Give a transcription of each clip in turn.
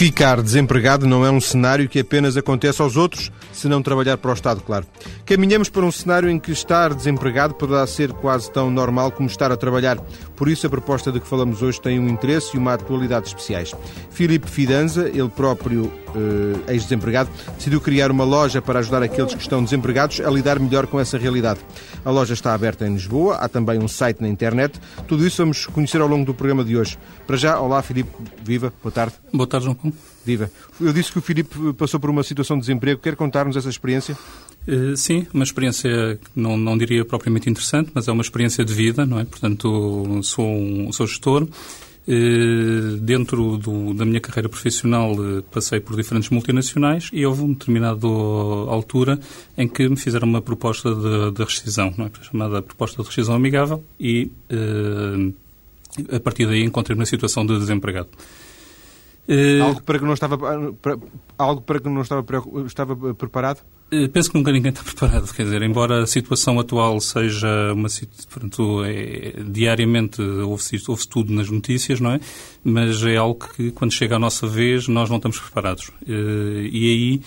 Ficar desempregado não é um cenário que apenas acontece aos outros, se não trabalhar para o Estado, claro. Caminhamos para um cenário em que estar desempregado poderá ser quase tão normal como estar a trabalhar. Por isso, a proposta de que falamos hoje tem um interesse e uma atualidade especiais. Filipe Fidanza, ele próprio eh, ex-desempregado, decidiu criar uma loja para ajudar aqueles que estão desempregados a lidar melhor com essa realidade. A loja está aberta em Lisboa, há também um site na internet. Tudo isso vamos conhecer ao longo do programa de hoje. Para já, olá Filipe, viva, boa tarde. Boa tarde, João Paulo. Viva. Eu disse que o Filipe passou por uma situação de desemprego. Quer contar-nos essa experiência? Uh, sim, uma experiência, não, não diria propriamente interessante, mas é uma experiência de vida, não é? Portanto, sou, um, sou gestor. Uh, dentro do, da minha carreira profissional uh, passei por diferentes multinacionais e houve uma determinada altura em que me fizeram uma proposta de, de rescisão, não é? chamada proposta de rescisão amigável e a partir daí encontrei-me na situação de desempregado. Algo para que não estava para, algo para que não estava estava preparado? Uh, penso que nunca ninguém está preparado. Quer dizer, embora a situação atual seja uma portanto, é, diariamente ouve-se ouve tudo nas notícias, não é? Mas é algo que quando chega a nossa vez nós não estamos preparados. Uh, e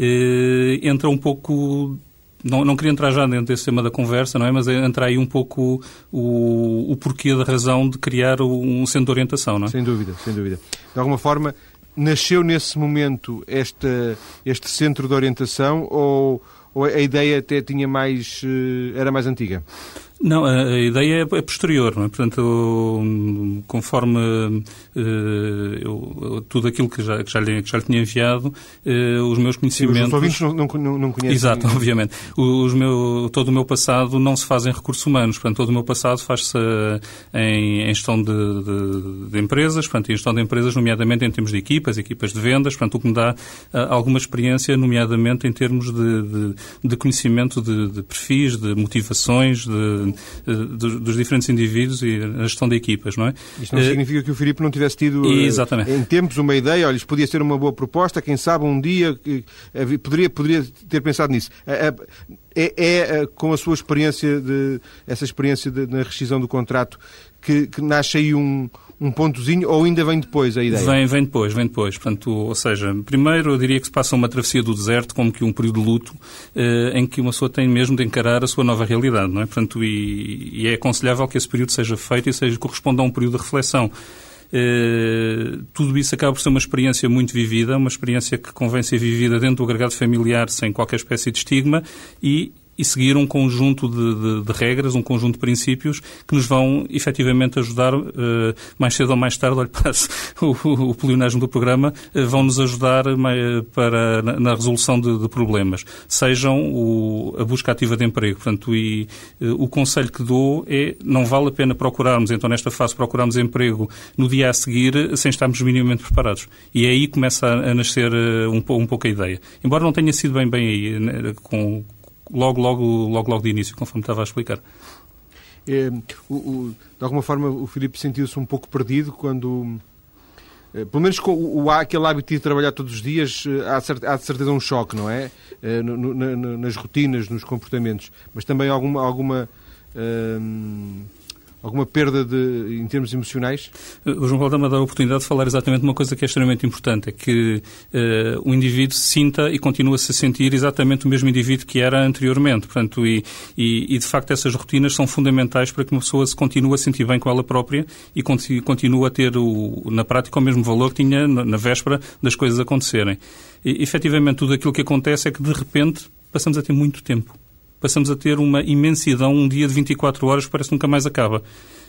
aí entra um pouco não, não queria entrar já dentro desse tema da conversa, não é? Mas entrar aí um pouco o, o porquê da razão de criar um centro de orientação, não é? Sem dúvida, sem dúvida. De alguma forma, nasceu nesse momento este, este centro de orientação ou, ou a ideia até tinha mais, eh, era mais antiga? Não, a, ideia é, é, posterior, não é? Portanto, conforme uh, eu, tudo aquilo que já, que já, lhe, que já lhe tinha enviado, uh, os meus conhecimentos... Sim, os ouvintes não, não, não conhecem... Exato, obviamente. Os meu, todo o meu passado não se faz em recursos humanos, portanto, todo o meu passado faz-se em, em, gestão de, de, de, empresas, portanto, em gestão de empresas, nomeadamente em termos de equipas, equipas de vendas, portanto, o que me dá alguma experiência, nomeadamente em termos de, de, conhecimento de, perfis, de motivações, de eh, dos, dos, diferentes indivíduos e a gestão de equipas, não é? Isto não uh, significa que o Filipe não tivesse tido eh, exatamente. em tempos uma ideia, olha, isto podia ser uma boa proposta, quem sabe um dia poderia, poderia ter pensado nisso. É, é, com a sua experiência, de, essa experiência de, na rescisão do contrato, que, que nasce aí um, um pontozinho ou ainda vem depois a ideia? Vem, vem depois, vem depois. Portanto, ou seja, primeiro eu diria que se passa uma travessia do deserto como que um período de luto eh, em que uma pessoa tem mesmo de encarar a sua nova realidade, não é? Portanto, e, e é aconselhável que esse período seja feito e seja corresponda a um período de reflexão. Uh, tudo isso acaba por ser uma experiência muito vivida, uma experiência que convém ser vivida dentro do agregado familiar sem qualquer espécie de estigma e e seguir um conjunto de, de, de, regras, um conjunto de princípios que nos vão efetivamente ajudar, uh, mais cedo ou mais tarde, olha, passo o, o, o do programa, uh, vão nos ajudar para, na, na resolução de, de, problemas. Sejam o, a busca ativa de emprego. Portanto, e, uh, o conselho que dou é não vale a pena procurarmos, então nesta fase, procurarmos emprego no dia a seguir sem estarmos minimamente preparados. E é aí começa a, a nascer um, um pouco a ideia. Embora não tenha sido bem bem aí, né, com logo, logo, logo, logo de início, conforme estava a explicar. É, o, o, de alguma forma, o Filipe sentiu-se um pouco perdido quando, é, pelo menos com o, aquele hábito de trabalhar todos os dias, é, há, há de certeza um choque, não é? é no, no, nas rotinas, nos comportamentos, mas também alguma, alguma hum, alguma perda de, em termos emocionais? O João Paulo está-me a a oportunidade de falar exatamente uma coisa que é extremamente importante, é que uh, o indivíduo sinta e continua-se a sentir exatamente o mesmo indivíduo que era anteriormente. Portanto, e, e, e, de facto essas rotinas são fundamentais para que uma pessoa se continue a sentir bem com ela própria e continue a ter, o, na prática, o mesmo valor que tinha na, na véspera das coisas acontecerem. E, efetivamente, tudo aquilo que acontece é que, de repente, passamos a ter muito tempo passamos a ter uma imensidão, um dia de 24 horas que parece que nunca mais acaba.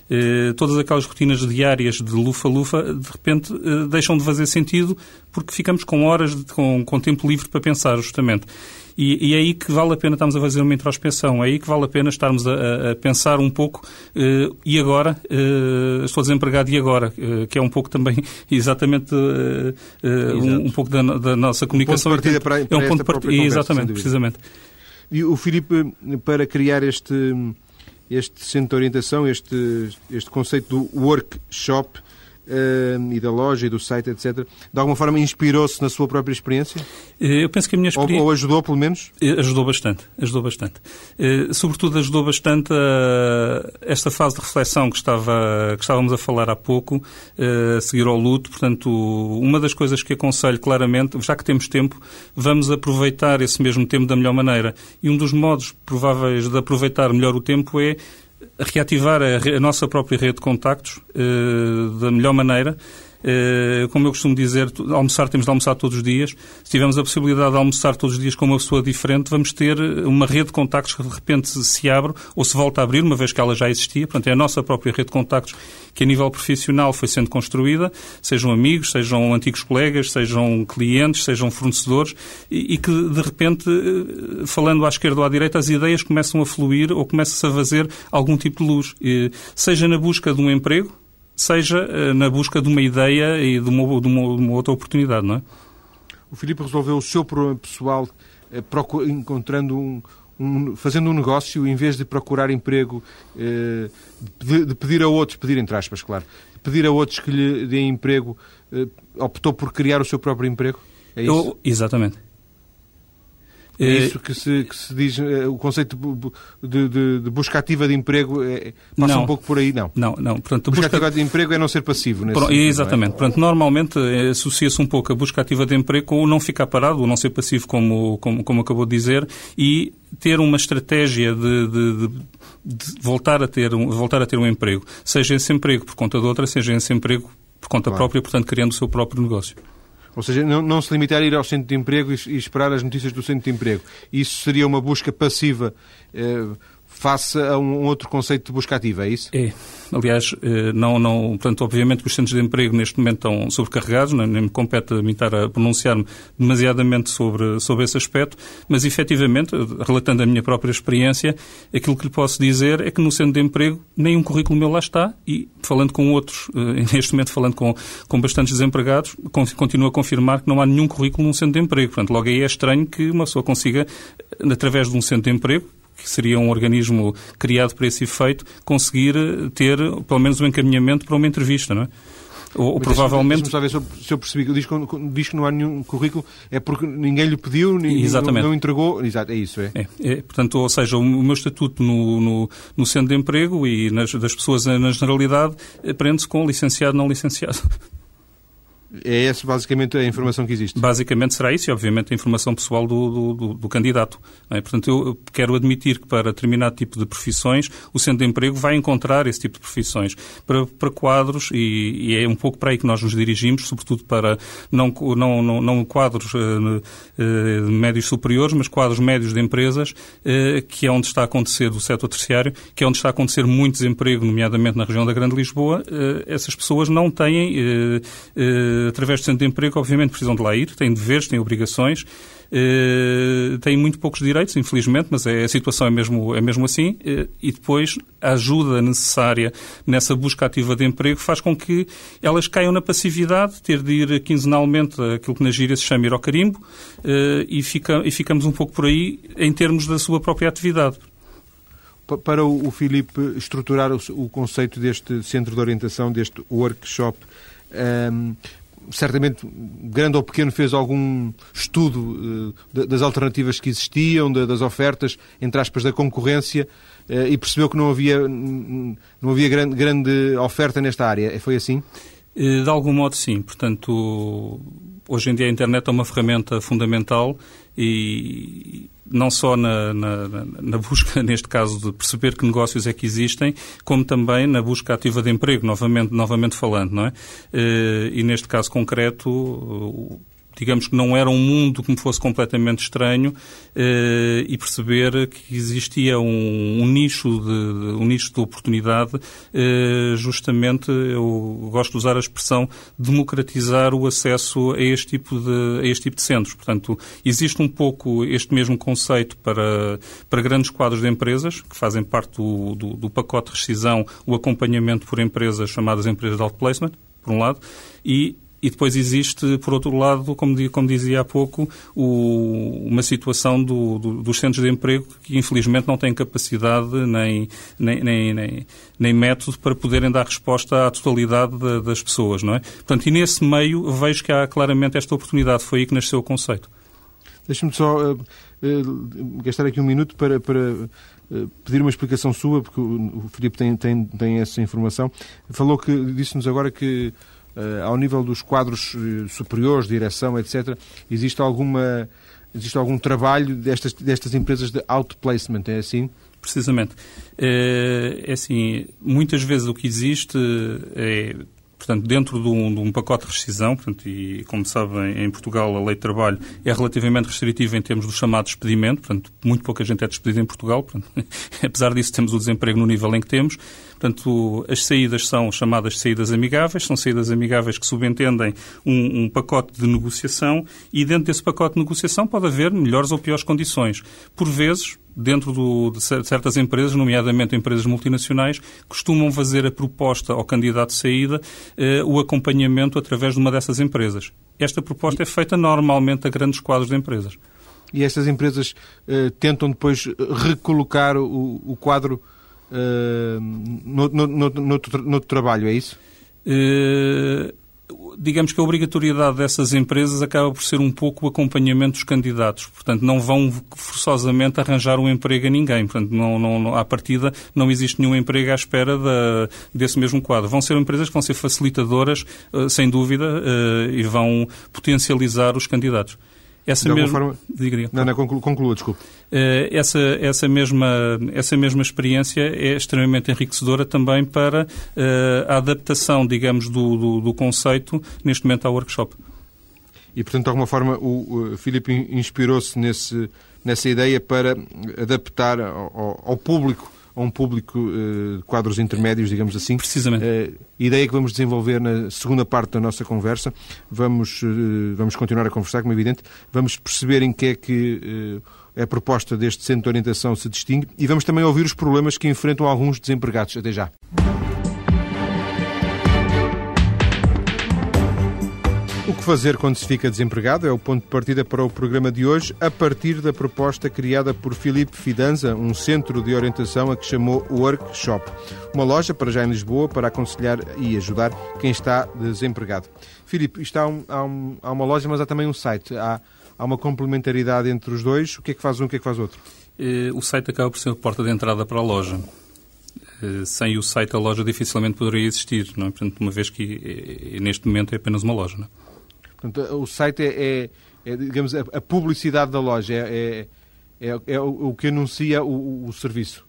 Eh, todas aquelas rotinas diárias de lufa-lufa, de repente, eh, deixam de fazer sentido porque ficamos com horas, de, com, com tempo livre para pensar, justamente. E, e, é aí que vale a pena estarmos a fazer uma introspeção, é aí que vale a pena estarmos a, a pensar um pouco uh, e agora, uh, estou desempregado e agora, que é um pouco também exatamente um, um, pouco da, da, nossa comunicação. Um ponto de partida para, para é um ponto de partida, exatamente, precisamente. E o Filipe, para criar este, este centro de orientação, este, este conceito do workshop, e da loja e do site, etc., de alguma forma inspirou-se na sua própria experiência? Eh, eu penso que a minha experiência... Ou, ou ajudou, pelo menos? Ajudou bastante, ajudou bastante. Sobretudo ajudou bastante a esta fase de reflexão que, estava, que estávamos a falar há pouco, a seguir ao luto. Portanto, uma das coisas que aconselho claramente, já que temos tempo, vamos aproveitar esse mesmo tempo da melhor maneira. E um dos modos prováveis de aproveitar melhor o tempo é reativar a, a nossa própria rede de contactos uh, da melhor maneira como eu costumo dizer, almoçar temos de almoçar todos os dias. Se tivermos a possibilidade de almoçar todos os dias com uma pessoa diferente, vamos ter uma rede de contactos que de repente se abre ou se volta a abrir, uma vez que ela já existia. Portanto, é a nossa própria rede de contactos que a nível profissional foi sendo construída, sejam amigos, sejam antigos colegas, sejam clientes, sejam fornecedores, e, e que de repente, eh, falando à esquerda ou à direita, as ideias começam a fluir ou começa-se a fazer algum tipo de luz. Seja na busca de um emprego, seja eh, na busca de uma ideia e de uma, de uma, de uma outra oportunidade, não é? O Filipe resolveu o seu problema pessoal eh, encontrando um, um, fazendo um negócio em vez de procurar emprego, eh, de, de, pedir a outros, pedir entre aspas, claro, pedir a outros que lhe deem emprego, optou por criar o seu próprio emprego? É isso? Eu, exatamente. É isso que se, que se diz, eh, o conceito de, de, de, busca ativa de emprego é, passa não, um pouco por aí, não? Não, não. Portanto, busca, busca ativa de emprego é não ser passivo. Nesse sentido, exatamente. É? Portanto, normalmente eh, associa-se um pouco a busca ativa de emprego com o não ficar parado, o não ser passivo, como, como, como acabou de dizer, e ter uma estratégia de, de, de, voltar, a ter um, voltar a ter um emprego. Seja esse emprego por conta de outra, seja esse emprego por conta claro. própria, portanto, criando o seu próprio negócio. Ou seja, não, não, se limitar a ir ao centro de emprego e, e, esperar as notícias do centro de emprego. Isso seria uma busca passiva eh, face a um outro conceito de busca ativa, é isso? É. Aliás, eh, não, não, portanto, obviamente que os centros de emprego neste momento estão sobrecarregados, nem, nem me compete a mim estar a pronunciar-me demasiadamente sobre, sobre esse aspecto, mas efetivamente, relatando a minha própria experiência, aquilo que lhe posso dizer é que no centro de emprego nem um currículo meu lá está e, falando com outros, eh, neste momento falando com, com bastantes desempregados, continuo a confirmar que não há nenhum currículo num centro de emprego. Portanto, logo aí é estranho que uma pessoa consiga, através de um centro de emprego, que seria um organismo criado para esse efeito, conseguir ter pelo menos um encaminhamento para uma entrevista, não é? Ou, ou provavelmente. Deixa-me ver se eu, percebi. Diz, diz que não há nenhum currículo, é porque ninguém lhe pediu, ninguém Exatamente. Não, não entregou. Exato, é isso, é. é, é portanto, ou seja, o, meu estatuto no, no, no, centro de emprego e nas, das pessoas na generalidade prende-se com licenciado, não licenciado. É essa basicamente a informação que existe? Basicamente será isso e, obviamente, a informação pessoal do, do, do candidato. É? Portanto, eu quero admitir que para determinado tipo de profissões o Centro de Emprego vai encontrar esse tipo de profissões. Para, para quadros, e, e, é um pouco para aí que nós nos dirigimos, sobretudo para não, não, não, não quadros uh, uh, médios superiores, mas quadros médios de empresas, uh, que é onde está a acontecer do setor terciário, que é onde está a acontecer muito desemprego, nomeadamente na região da Grande Lisboa. essas pessoas não têm através do centro de emprego, obviamente precisam de lá ir, têm deveres, têm obrigações, uh, têm muito poucos direitos, infelizmente, mas é, a situação é mesmo, é mesmo assim, uh, e depois a ajuda necessária nessa busca ativa de emprego faz com que elas caiam na passividade, ter de ir quinzenalmente aquilo que na gíria se chama ir ao carimbo, uh, e, fica, e ficamos um pouco por aí em termos da sua própria atividade. Para o Filipe estruturar o, conceito deste centro de orientação, deste workshop, um, certamente, grande ou pequeno, fez algum estudo uh, das alternativas que existiam, das ofertas, entre aspas, da concorrência, uh, e percebeu que não havia, não havia grande, grande oferta nesta área. Foi assim? Eh, de algum modo, sim. Portanto, hoje em dia a internet é uma ferramenta fundamental e não só na, na, na, busca, neste caso, de perceber que negócios é que existem, como também na busca ativa de emprego, novamente, novamente falando, não é? Eh, e neste caso concreto, digamos que não era um mundo que me fosse completamente estranho eh, e perceber que existia um, um nicho de um nicho de oportunidade eh, justamente eu gosto de usar a expressão democratizar o acesso a este tipo de a este tipo de centros. Portanto existe um pouco este mesmo conceito para para grandes quadros de empresas que fazem parte do, do, do pacote de rescisão o acompanhamento por empresas chamadas empresas de outplacement por um lado e E depois existe, por outro lado, como, como dizia há pouco, o, uma situação do, do, dos centros de emprego que infelizmente não têm capacidade nem, nem, nem, nem, nem método para poderem dar resposta à totalidade de, das pessoas, não é? Portanto, e nesse meio vejo que há claramente esta oportunidade. Foi aí que nasceu o conceito. Deixe-me só uh, uh, gastar aqui um minuto para, para uh, pedir uma explicação sua, porque o, o Filipe tem, tem, tem essa informação. Falou que, disse-nos agora que ao nível dos quadros uh, superiores, direção, etc., existe alguma existe algum trabalho destas, destas empresas de outplacement, é assim? Precisamente. É, é assim, muitas vezes o que existe é Portanto, dentro de um, de um, pacote de rescisão, portanto, e como sabem, em Portugal a lei de trabalho é relativamente restritiva em termos do chamado despedimento, portanto, muito pouca gente é despedida em Portugal, portanto, apesar disso temos o desemprego no nível em que temos. Portanto, as saídas são chamadas saídas amigáveis, são saídas amigáveis que subentendem um, um pacote de negociação e dentro desse pacote de negociação pode haver melhores ou piores condições. Por vezes, dentro do, de certas empresas, nomeadamente empresas multinacionais, costumam fazer a proposta ao candidato de saída, eh, o acompanhamento através de uma dessas empresas. Esta proposta é feita normalmente a grandes quadros de empresas. E estas empresas eh, tentam depois recolocar o, o quadro eh, no, no, no, no, no, trabalho, é isso? Eh, digamos que a obrigatoriedade dessas empresas acaba por ser um pouco o acompanhamento dos candidatos. Portanto, não vão forçosamente arranjar um emprego a ninguém. Portanto, não, não, à partida não existe nenhum emprego à espera da, desse mesmo quadro. Vão ser empresas que vão ser facilitadoras, uh, sem dúvida, uh, e vão potencializar os candidatos. Essa mesma... Forma... Diga, diga. Não, não, conclua, conclua desculpe. Uh, essa, essa, mesma, essa mesma experiência é extremamente enriquecedora também para uh, a adaptação, digamos, do, do, do, conceito, neste momento, ao workshop. E, portanto, de alguma forma, o, o Filipe inspirou-se nessa ideia para adaptar ao, ao público a um público uh, de quadros intermédios, digamos assim. Precisamente. Uh, ideia que vamos desenvolver na segunda parte da nossa conversa. Vamos, uh, vamos continuar a conversar, como é evidente. Vamos perceber em que é que a proposta deste centro de orientação se distingue e vamos também ouvir os problemas que enfrentam alguns desempregados. Até já. Que fazer quando se fica desempregado é o ponto de partida para o programa de hoje, a partir da proposta criada por Filipe Fidanza, um centro de orientação a que chamou Workshop. Uma loja, para já em Lisboa, para aconselhar e ajudar quem está desempregado. Filipe, isto há, um, há, um, há uma loja, mas há também um site. Há, há uma complementaridade entre os dois. O que é que faz um, o que é que faz outro? Eh, o site acaba por ser a porta de entrada para a loja. Eh, sem o site, a loja dificilmente poderia existir, não é? Portanto, uma vez que eh, neste momento é apenas uma loja. Não é? Portanto, o site é, é, é digamos, a, a, publicidade da loja, é, é, é, é o, o, que anuncia o, o serviço.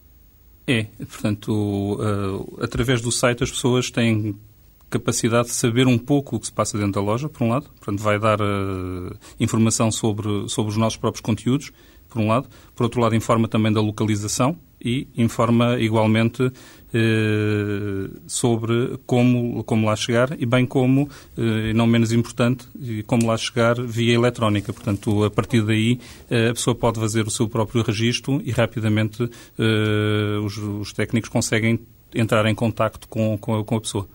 É, portanto, uh, através do site as pessoas têm capacidade de saber um pouco o que se passa dentro da loja, por um lado. Portanto, vai dar uh, informação sobre, sobre os nossos próprios conteúdos, por um lado. Por outro lado, informa também da localização e informa igualmente sobre como, como lá chegar e bem como, eh, não menos importante, como lá chegar via eletrónica. Portanto, a partir daí eh, a pessoa pode fazer o seu próprio registro e rapidamente os, os técnicos conseguem entrar em contacto com, com, com a pessoa.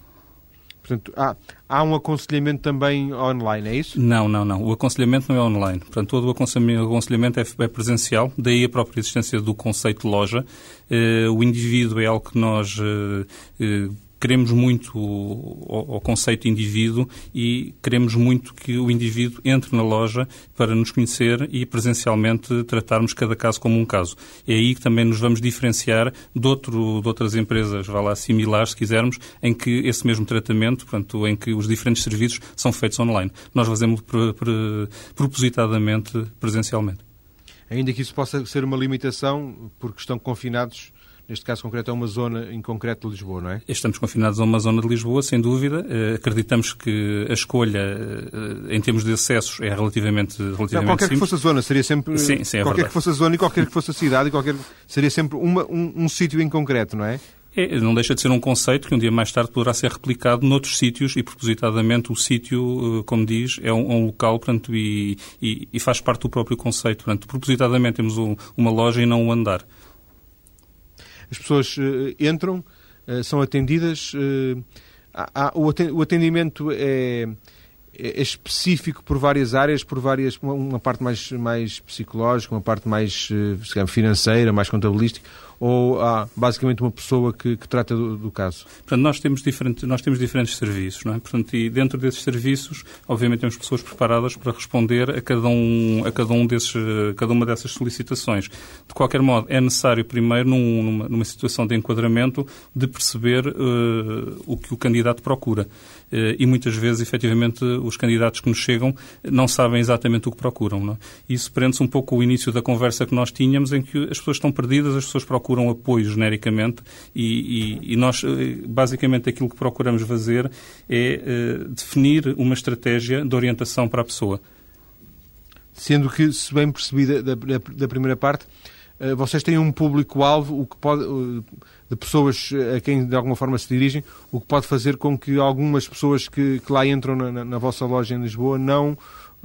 Portanto, há, há um aconselhamento também online, é isso? Não, não, não. O aconselhamento não é online. Portanto, todo o aconselhamento é, é presencial, daí a própria existência do conceito de loja. Uh, o indivíduo é algo que nós uh, uh, queremos muito o, o, conceito indivíduo e queremos muito que o indivíduo entre na loja para nos conhecer e presencialmente tratarmos cada caso como um caso. É aí que também nos vamos diferenciar de, outro, de outras empresas, vá lá, similares, se quisermos, em que esse mesmo tratamento, portanto, em que os diferentes serviços são feitos online. Nós fazemos propositadamente presencialmente. Ainda que isso possa ser uma limitação, porque estão confinados neste caso concreto é uma zona em concreto de Lisboa, não é? Estamos confinados a uma zona de Lisboa, sem dúvida. Eh, acreditamos que a escolha eh, em termos de acessos é relativamente, relativamente não, qualquer simples. que fosse a zona, seria sempre... Sim, sim, é qualquer verdade. que fosse a zona e qualquer que fosse a cidade, e qualquer, seria sempre uma, um, um sítio em concreto, não é? É, não deixa de ser um conceito que um dia mais tarde poderá ser replicado noutros sítios e, propositadamente, o sítio, eh, como diz, é um, um local portanto, e, e, e, faz parte do próprio conceito. Portanto, propositadamente temos um, uma loja e não um andar. As pessoas uh, entram, uh, são atendidas. Há, o atendimento é, é específico por várias áreas, por várias uma parte mais, mais psicológica, uma parte mais financeira, mais contabilística, ou há basicamente uma pessoa que, que trata do, do, caso? Portanto, nós temos, diferente, nós temos diferentes serviços, não é? Portanto, e dentro desses serviços, obviamente, temos pessoas preparadas para responder a cada, um, a cada, um desses, cada uma dessas solicitações. De qualquer modo, é necessário primeiro, num, numa, numa situação de enquadramento, de perceber uh, o que o candidato procura. Uh, e muitas vezes, efetivamente, os candidatos que nos chegam não sabem exatamente o que procuram. Não é? Isso prende-se um pouco o início da conversa que nós tínhamos, em que as pessoas estão perdidas, as pessoas procuram procuram apoio genericamente e, e, e, nós, eh, basicamente, aquilo que procuramos fazer é uh, definir uma estratégia de orientação para a pessoa. Sendo que, se bem percebi da, da, da primeira parte, uh, vocês têm um público-alvo o que pode, uh, de pessoas a quem de alguma forma se dirigem, o que pode fazer com que algumas pessoas que, que lá entram na, na, na vossa loja em Lisboa não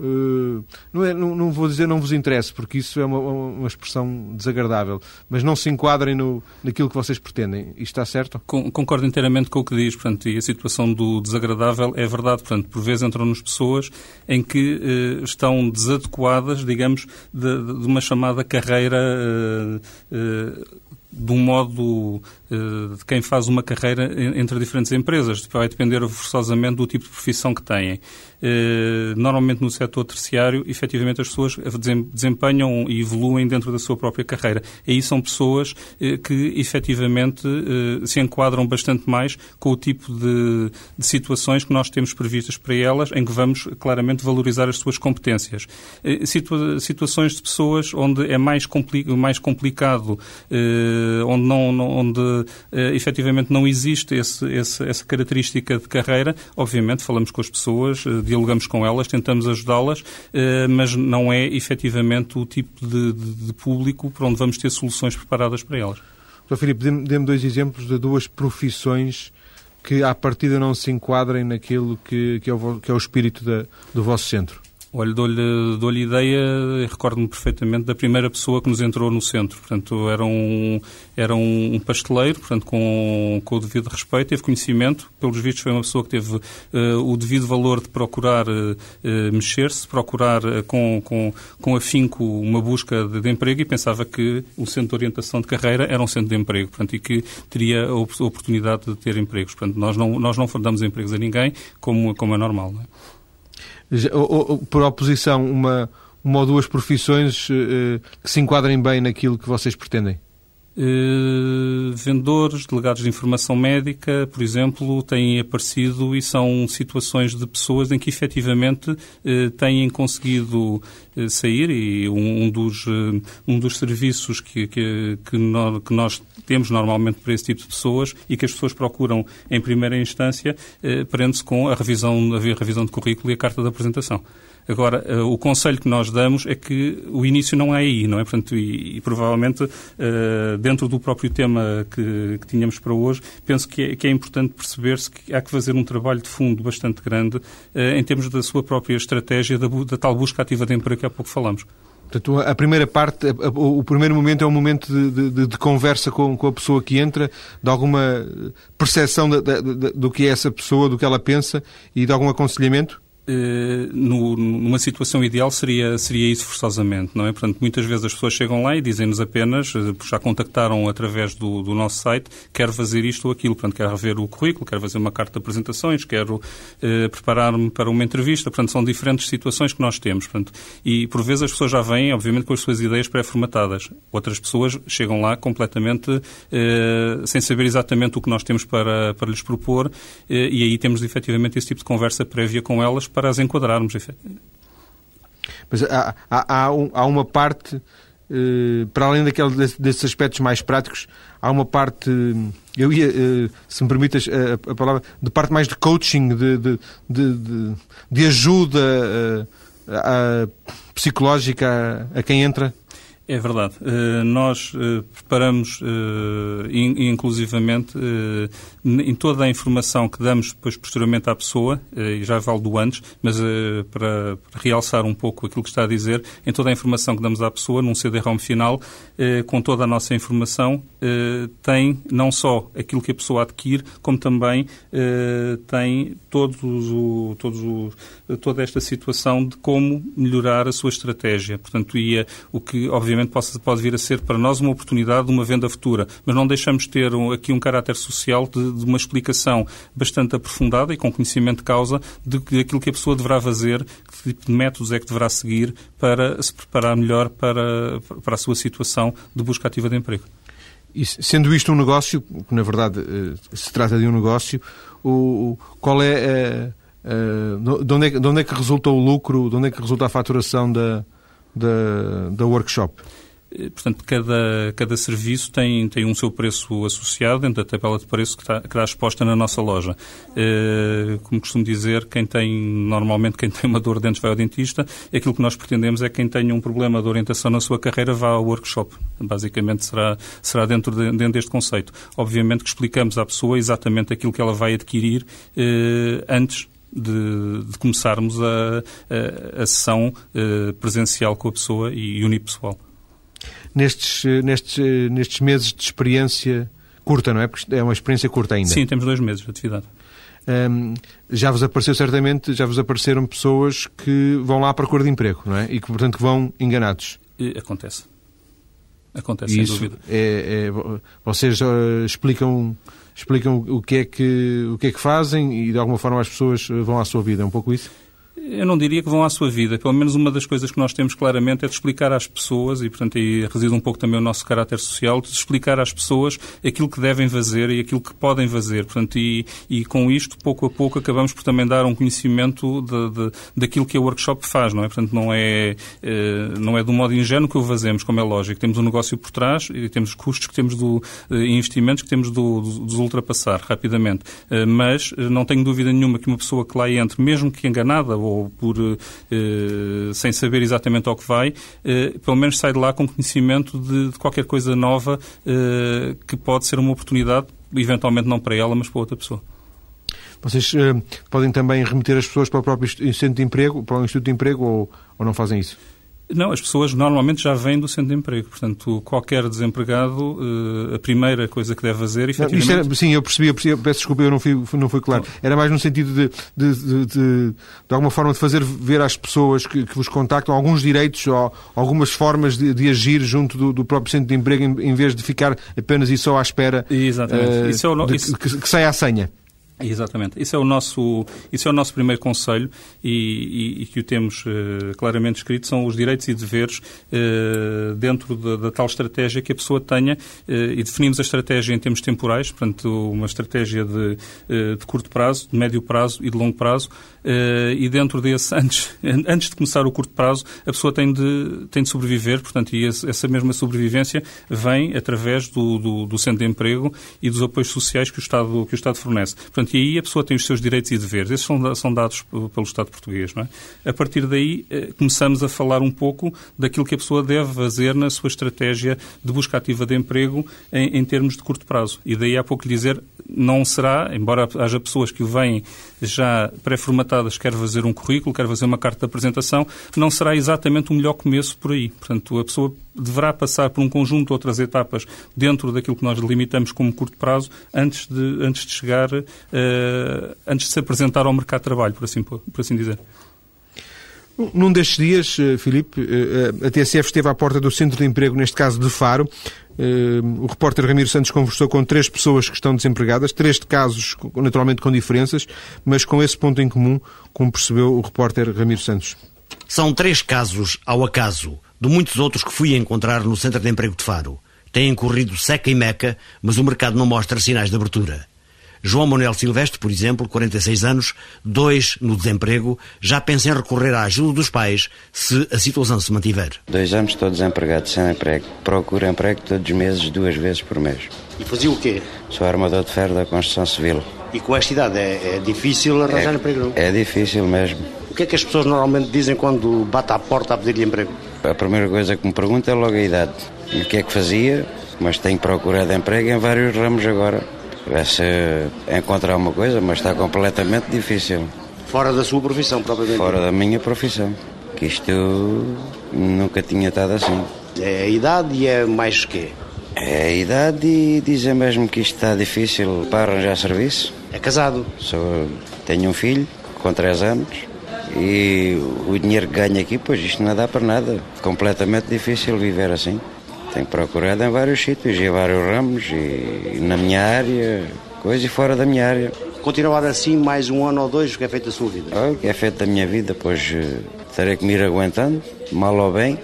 Uh, não, é, não, não, vou dizer não vos interesse, porque isso é uma, uma expressão desagradável, mas não se enquadrem no, naquilo que vocês pretendem. Isto está certo? concordo inteiramente com o que diz, portanto, e a situação do desagradável é verdade. Portanto, por vezes entram-nos pessoas em que uh, estão desadequadas, digamos, de, de, uma chamada carreira. Uh, de um modo eh, de quem faz uma carreira entre diferentes empresas. Vai depender forçosamente do tipo de profissão que têm. Eh, normalmente no setor terciário, efetivamente as pessoas desempenham e evoluem dentro da sua própria carreira. Aí são pessoas eh, que efetivamente se enquadram bastante mais com o tipo de, de situações que nós temos previstas para elas, em que vamos claramente valorizar as suas competências. Situa situações de pessoas onde é mais, compli mais complicado eh, onde, não, onde efetivamente não existe esse, esse, essa característica de carreira, obviamente falamos com as pessoas, dialogamos com elas, tentamos ajudá-las, mas não é efetivamente o tipo de, de, de, público para onde vamos ter soluções preparadas para elas. Sr. Filipe, dê-me dois exemplos de duas profissões que à partida não se enquadrem naquilo que, que, é, o, que é o espírito da, do vosso centro. Olha, dou-lhe dou ideia, recordo-me perfeitamente da primeira pessoa que nos entrou no centro. Portanto, era um, era um pasteleiro, portanto, com, com o devido respeito, teve conhecimento. Pelos vistos, foi uma pessoa que teve uh, o devido valor de procurar uh, mexer-se, procurar uh, com, com, com afinco uma busca de, de, emprego e pensava que o centro de orientação de carreira era um centro de emprego, portanto, e que teria a oportunidade de ter empregos. Portanto, nós não, nós não damos empregos a ninguém, como, como é normal. Não é? Por oposição, uma, uma ou duas profissões uh, que se enquadrem bem naquilo que vocês pretendem? Uh, vendedores, delegados de informação médica, por exemplo, têm aparecido e são situações de pessoas em que efetivamente uh, têm conseguido uh, sair e um, dos, um dos serviços que, que, que, nós, que, nós, temos normalmente para esse tipo de pessoas e que as pessoas procuram em primeira instância prende-se com a revisão, a revisão de currículo e a carta de apresentação. Agora, uh, o conselho que nós damos é que o início não é aí, não é? Portanto, e, e provavelmente, uh, dentro do próprio tema que, que tínhamos para hoje, penso que é, que é importante perceber-se que há que fazer um trabalho de fundo bastante grande uh, em termos da sua própria estratégia da, da tal busca ativa de emprego que há pouco falamos. Portanto, a primeira parte, o primeiro momento é um momento de, de, de conversa com, com, a pessoa que entra, de alguma percepção de, do que é essa pessoa, do que ela pensa e de algum aconselhamento? Eh, no, numa situação ideal seria, seria isso forçosamente, não é? Portanto, muitas vezes as pessoas chegam lá e dizem-nos apenas, eh, já contactaram através do, do, nosso site, quero fazer isto ou aquilo, portanto, quero rever o currículo, quero fazer uma carta de apresentações, quero eh, preparar-me para uma entrevista, portanto, são diferentes situações que nós temos, portanto, e por vezes as pessoas já vêm, obviamente, com as suas ideias pré-formatadas. Outras pessoas chegam lá completamente eh, sem saber exatamente o que nós temos para, para lhes propor eh, e aí temos efetivamente esse tipo de conversa prévia com elas para as enquadrarmos. Mas há, há, há uma parte, eh, para além daquele, desses aspectos mais práticos, há uma parte, eu ia, eh, se me permitas a, palavra, de parte mais de coaching, de, de, de, de ajuda eh, a, a, psicológica a, quem entra? É verdade. Uh, nós uh, preparamos, in, inclusivamente, em toda a informação que damos depois posteriormente à pessoa, e já vale do antes, mas para, realçar um pouco aquilo que está a dizer, em toda a informação que damos à pessoa, num CD-ROM final, com toda a nossa informação, tem não só aquilo que a pessoa adquire, como também tem todos o, todos o, toda esta situação de como melhorar a sua estratégia. Portanto, ia o que, obviamente, pode, pode vir a ser para nós uma oportunidade de uma venda futura, mas não deixamos de ter um, aqui um caráter social de, de, uma explicação bastante aprofundada e com conhecimento de causa de, de aquilo que a pessoa deverá fazer, que tipo de métodos é que deverá seguir para se preparar melhor para, para a sua situação de busca ativa de emprego. E sendo isto um negócio, que na verdade eh, se trata de um negócio, o, qual é, uh, de, onde é, de onde é que resulta o lucro, de onde é que resulta a faturação da, da, da workshop? Eh, portanto, cada, cada serviço tem, tem um seu preço associado dentro da tabela de preço que está, que está exposta na nossa loja. Eh, como costumo dizer, quem tem, normalmente quem tem uma dor de dentes vai ao dentista. Aquilo que nós pretendemos é que quem tenha um problema de orientação na sua carreira vá ao workshop. Basicamente será, será dentro, de, dentro deste conceito. Obviamente que explicamos à pessoa exatamente aquilo que ela vai adquirir eh, antes de, de começarmos a, a, a sessão uh, presencial com a pessoa e unipessoal. Nestes, eh, nestes, eh, nestes meses de experiência curta, não é? Porque é uma experiência curta ainda. Sim, temos dois meses de atividade. Um, já vos apareceu certamente, já vos apareceram pessoas que vão lá à procura de emprego, não é? E que, portanto, vão enganados. Acontece. Acontece, sem dúvida. É, é, vocês uh, explicam explicam o que, é que, o que é que fazem e de alguma forma as pessoas vão à sua vida. É um pouco isso? Eu não diria que vão à sua vida. Pelo menos uma das coisas que nós temos claramente é de explicar às pessoas, e portanto aí reside um pouco também o nosso caráter social, de explicar às pessoas aquilo que devem fazer e aquilo que podem fazer. Portanto, e, e com isto, pouco a pouco, acabamos por também dar um conhecimento de, de, daquilo que a workshop faz, não é? Portanto, não é, eh, não é de um modo ingênuo que o fazemos, como é lógico. Temos um negócio por trás e temos custos que temos do, eh, investimentos que temos de ultrapassar rapidamente. Eh, mas não tenho dúvida nenhuma que uma pessoa que lá entre, mesmo que enganada ou ou por, eh, sem saber exatamente ao que vai, eh, pelo menos sai de lá com conhecimento de, de qualquer coisa nova eh, que pode ser uma oportunidade, eventualmente não para ela, mas para outra pessoa. Vocês podem também remeter as pessoas para o próprio Centro de Emprego, para o Instituto de Emprego, ou, ou não fazem isso? Não, as pessoas normalmente já vêm do centro de emprego. Portanto, qualquer desempregado, eh, a primeira coisa que deve fazer, efetivamente... Era, sim, eu percebi, eu percebi, peço desculpa, eu não fui, não fui claro. Era mais no sentido de, de, de, de, de alguma forma, de fazer ver às pessoas que, que vos contactam alguns direitos ou algumas formas de, de agir junto do, do, próprio centro de emprego, em, em, vez de ficar apenas e só à espera Exatamente. Uh, isso é o, isso... Que, que saia a senha. Exatamente. Isso é o nosso, isso é o nosso primeiro conselho e, e, e que o temos uh, claramente escrito, são os direitos e deveres uh, dentro da, da, tal estratégia que a pessoa tenha uh, e definimos a estratégia em termos temporais, portanto, uma estratégia de, de curto prazo, de médio prazo e de longo prazo e dentro desse, antes, antes de começar o curto prazo, a pessoa tem de, tem de sobreviver, portanto, e essa mesma sobrevivência vem através do, do, do centro de emprego e dos apoios sociais que o Estado, que o Estado fornece. Portanto, Portanto, e aí a pessoa tem os seus direitos e deveres. Esses são, são dados pelo Estado português. Não é? A partir daí, eh, começamos a falar um pouco daquilo que a pessoa deve fazer na sua estratégia de busca ativa de emprego em, em termos de curto prazo. E daí há pouco lhe dizer, não será, embora haja pessoas que vêm já pré-formatadas, quer fazer um currículo, quer fazer uma carta de apresentação, não será exatamente o melhor começo por aí. Portanto, a pessoa deverá passar por um conjunto de outras etapas dentro daquilo que nós delimitamos como curto prazo antes de, antes de chegar, uh, antes de se apresentar ao mercado de trabalho, por assim, por assim dizer. Num destes dias, eh, Filipe, eh, a TSF esteve à porta do Centro de Emprego, neste caso de Faro. O repórter Ramiro Santos conversou com três pessoas que estão desempregadas, três de casos naturalmente com diferenças, mas com esse ponto em comum, como percebeu o repórter Ramiro Santos. São três casos ao acaso de muitos outros que fui encontrar no Centro de Emprego de Faro. Têm corrido seca e meca, mas o mercado não mostra sinais de abertura. João Manuel Silvestre, por exemplo, 46 anos, dois no desemprego, já pensa em recorrer à ajuda dos pais se a situação se mantiver. Dois anos estou desempregado, sem emprego. Procuro emprego todos os meses, duas vezes por mês. E fazia o quê? Sou armador de ferro da construção civil. E com esta idade é, é difícil arranjar é, emprego, não? É difícil mesmo. O que é que as pessoas normalmente dizem quando bate à porta a pedir emprego? A primeira coisa que me pergunta é logo a idade. E o que é que fazia? Mas tenho procurado emprego em vários ramos agora. Vai se encontrar uma coisa, mas está completamente difícil. Fora da sua profissão, propriamente. Fora da minha profissão. Que isto nunca tinha estado assim. É a idade e é mais quê? É a idade e dizem mesmo que isto está difícil para arranjar serviço. É casado. Sou, tenho um filho com 3 anos e o dinheiro que ganho aqui, pois isto não dá para nada. Completamente difícil viver assim. Tenho procurado em vários sítios, em vários ramos e na minha área, coisa e fora da minha área. Continuar assim mais um ano ou dois, o que é feito da sua vida? O que é feito da minha vida, pois eh, terei que me ir aguentando, mal ou bem,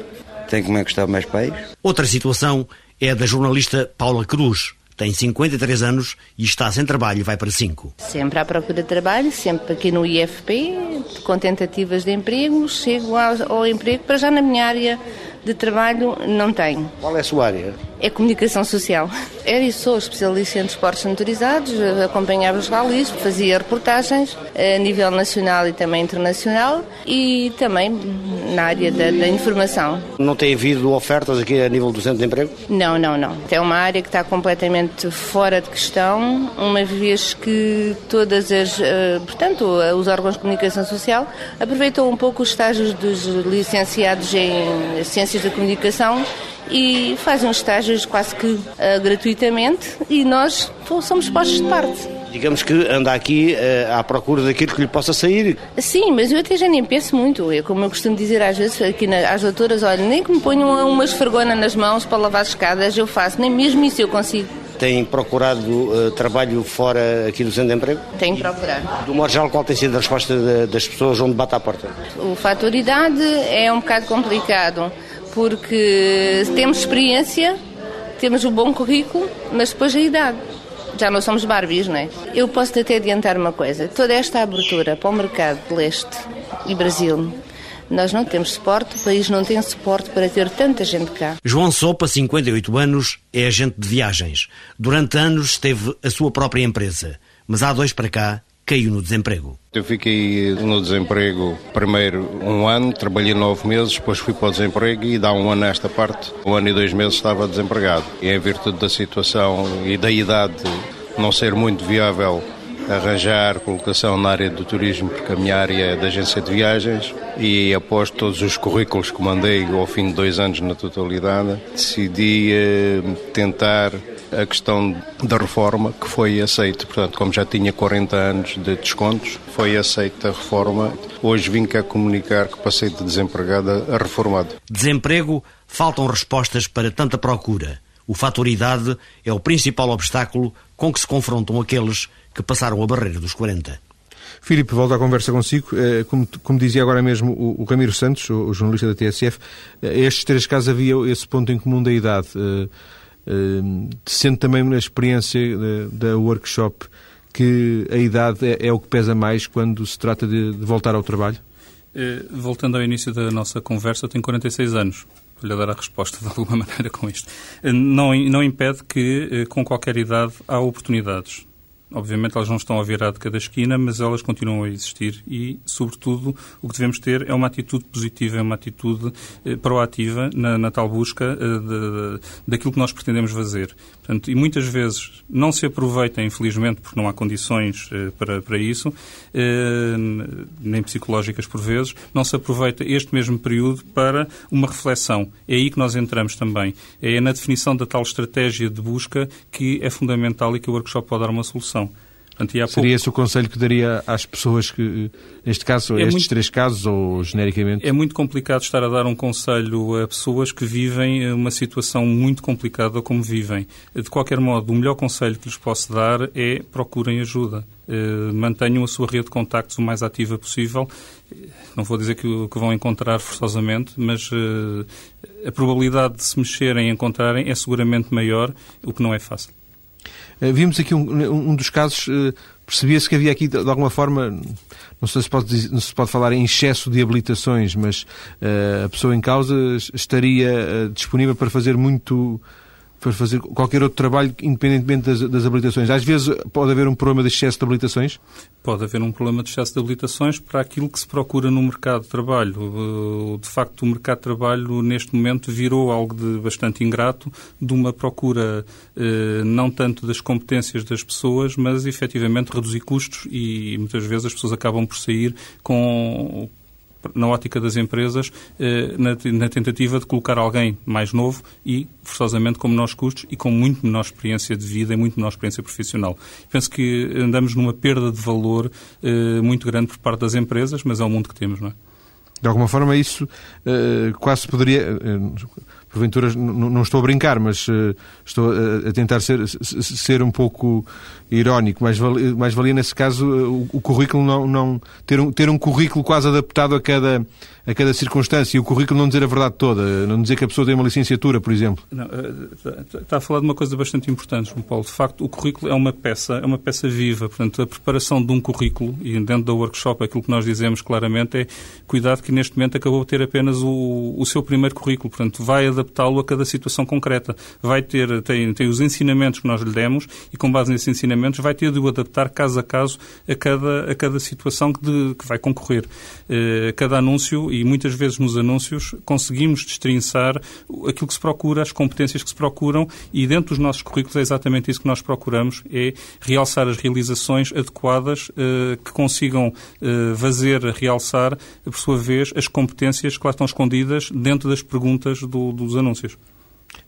tenho que me encostar meus pais. Outra situação é a da jornalista Paula Cruz. Tem 53 anos e está sem trabalho e vai para 5. Sempre à procura de trabalho, sempre aqui no IFP, com tentativas de emprego, chego ao, ao emprego, para já na minha área de trabalho não tenho. Qual é a sua área? É comunicação social. Era e sou especialista em desportos motorizados, acompanhava os ralis, fazia reportagens a nível nacional e também internacional e também na área da, da informação. Não tem havido ofertas aqui a nível do centro de emprego? Não, não, não. É uma área que está completamente fora de questão, uma vez que todas as, eh, portanto, os órgãos de comunicação social aproveitam um pouco os estágios dos licenciados em ciências da comunicação e fazem os estágios quase que uh, gratuitamente e nós somos postos de parte. Digamos que anda aqui uh, à procura daquilo que lhe possa sair. Sim, mas eu até já nem penso muito. É como eu costumo dizer às vezes aqui na, às doutoras, olha, nem que me ponham uma esfregona nas mãos para lavar as escadas, eu faço, nem mesmo isso eu consigo. Tem procurado uh, trabalho fora aqui do centro de emprego? Tenho procurado. Do modo geral, qual tem sido a resposta de, das pessoas onde bate à porta? O fator idade é um bocado complicado porque temos experiência, temos um bom currículo, mas depois a idade. Já não somos Barbies, não é? Eu posso até adiantar uma coisa: toda esta abertura para o mercado de leste e Brasil nós não temos suporte, o país não tem suporte para ter tanta gente cá. João Sopa, 58 anos, é agente de viagens. Durante anos teve a sua própria empresa, mas há dois para cá caiu no desemprego. Eu fiquei no desemprego primeiro um ano, trabalhei nove meses, depois fui para o desemprego e dá um ano nesta parte, um ano e dois meses estava desempregado. E em virtude da situação e da idade não ser muito viável arranjar colocação na área do turismo, porque a minha área é da agência de viagens, e após todos os currículos que mandei ao fim de dois anos na totalidade, decidi eh, tentar a questão da reforma que foi aceita. Portanto, como já tinha 40 anos de descontos, foi aceita a reforma. Hoje vim cá comunicar que passei de desempregada a reformado. Desemprego, faltam respostas para tanta procura. O fator idade é o principal obstáculo com que se confrontam aqueles que passaram a barreira dos 40. Filipe, volto à conversa consigo. Eh, como, como dizia agora mesmo o, o Ramiro Santos, o, o, jornalista da TSF, eh, estes três casos havia esse ponto em comum da idade. Eh, sendo também na experiência da workshop que a idade é, é, o que pesa mais quando se trata de, de voltar ao trabalho? Voltando ao início da nossa conversa, eu tenho 46 anos lhe dar a resposta de alguma maneira com isto. Não, não impede que, com qualquer idade, há oportunidades. Obviamente elas não estão a virar de cada esquina, mas elas continuam a existir e, sobretudo, o que devemos ter é uma atitude positiva, é uma atitude eh, proativa na, na, tal busca eh, de, daquilo que nós pretendemos fazer. Portanto, e muitas vezes não se aproveita, infelizmente, porque não há condições eh, para, para isso, eh, nem psicológicas por vezes, não se aproveita este mesmo período para uma reflexão. É aí que nós entramos também. É na definição da tal estratégia de busca que é fundamental e que o workshop pode dar uma solução. Portanto, Seria esse o conselho que daria às pessoas que, neste caso, é estes muito... três casos, ou genericamente? É muito complicado estar a dar um conselho a pessoas que vivem uma situação muito complicada como vivem. De qualquer modo, o melhor conselho que lhes posso dar é procurem ajuda. Uh, mantenham a sua rede de contactos o mais ativa possível. Não vou dizer que, que vão encontrar forçosamente, mas uh, a probabilidade de se mexerem e encontrarem é seguramente maior, o que não é fácil. Eh, vimos aqui um, um dos casos, eh, percebia-se que havia aqui, de alguma forma, não sei se pode, não se pode falar em excesso de habilitações, mas uh, a pessoa em causa estaria disponível para fazer muito, para fazer qualquer outro trabalho, independentemente das, das, habilitações. Às vezes pode haver um problema de excesso de habilitações? Pode haver um problema de excesso de habilitações para aquilo que se procura no mercado de trabalho. De facto, o mercado de trabalho, neste momento, virou algo de bastante ingrato, de uma procura eh, não tanto das competências das pessoas, mas efetivamente reduzir custos e muitas vezes as pessoas acabam por sair com na ótica das empresas, eh, na, tentativa de colocar alguém mais novo e, forçosamente, com menores custos e com muito menor experiência de vida e muito menor experiência profissional. Penso que andamos numa perda de valor eh, muito grande por parte das empresas, mas é o mundo que temos, não é? De alguma forma, isso uh, quase poderia. Porventura, não estou a brincar, mas uh, estou a, a tentar ser, ser um pouco irónico. Mais valia, mais valia nesse caso, o, o currículo não. não ter, um, ter um currículo quase adaptado a cada a cada circunstância e o currículo não dizer a verdade toda, não dizer que a pessoa tem uma licenciatura, por exemplo. Não, eh, está a falar de uma coisa bastante importante, João Paulo. De facto, o currículo é uma peça, é uma peça viva. Portanto, a preparação de um currículo, e dentro da workshop aquilo que nós dizemos claramente é cuidado que neste momento acabou de ter apenas o, o seu primeiro currículo. Portanto, vai adaptá-lo a cada situação concreta. Vai ter, tem, tem os ensinamentos que nós lhe demos e com base nesses ensinamentos vai ter de o adaptar caso a caso a cada, a cada situação que, de, que vai concorrer. Uh, cada anúncio e muitas vezes nos anúncios conseguimos destrinçar aquilo que se procura, as competências que se procuram e dentro dos nossos currículos é exatamente isso que nós procuramos, é realçar as realizações adequadas eh, que consigam eh, fazer realçar, por sua vez, as competências que lá estão escondidas dentro das perguntas do, dos anúncios.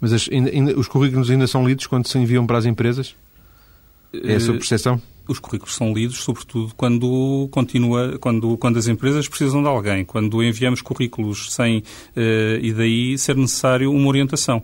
Mas as, ainda, ainda, os currículos ainda são lidos quando se enviam para as empresas? É a sua eh, percepção? Os currículos são lidos, sobretudo quando continua, quando, quando as empresas precisam de alguém, quando enviamos currículos sem uh, e daí ser necessário uma orientação.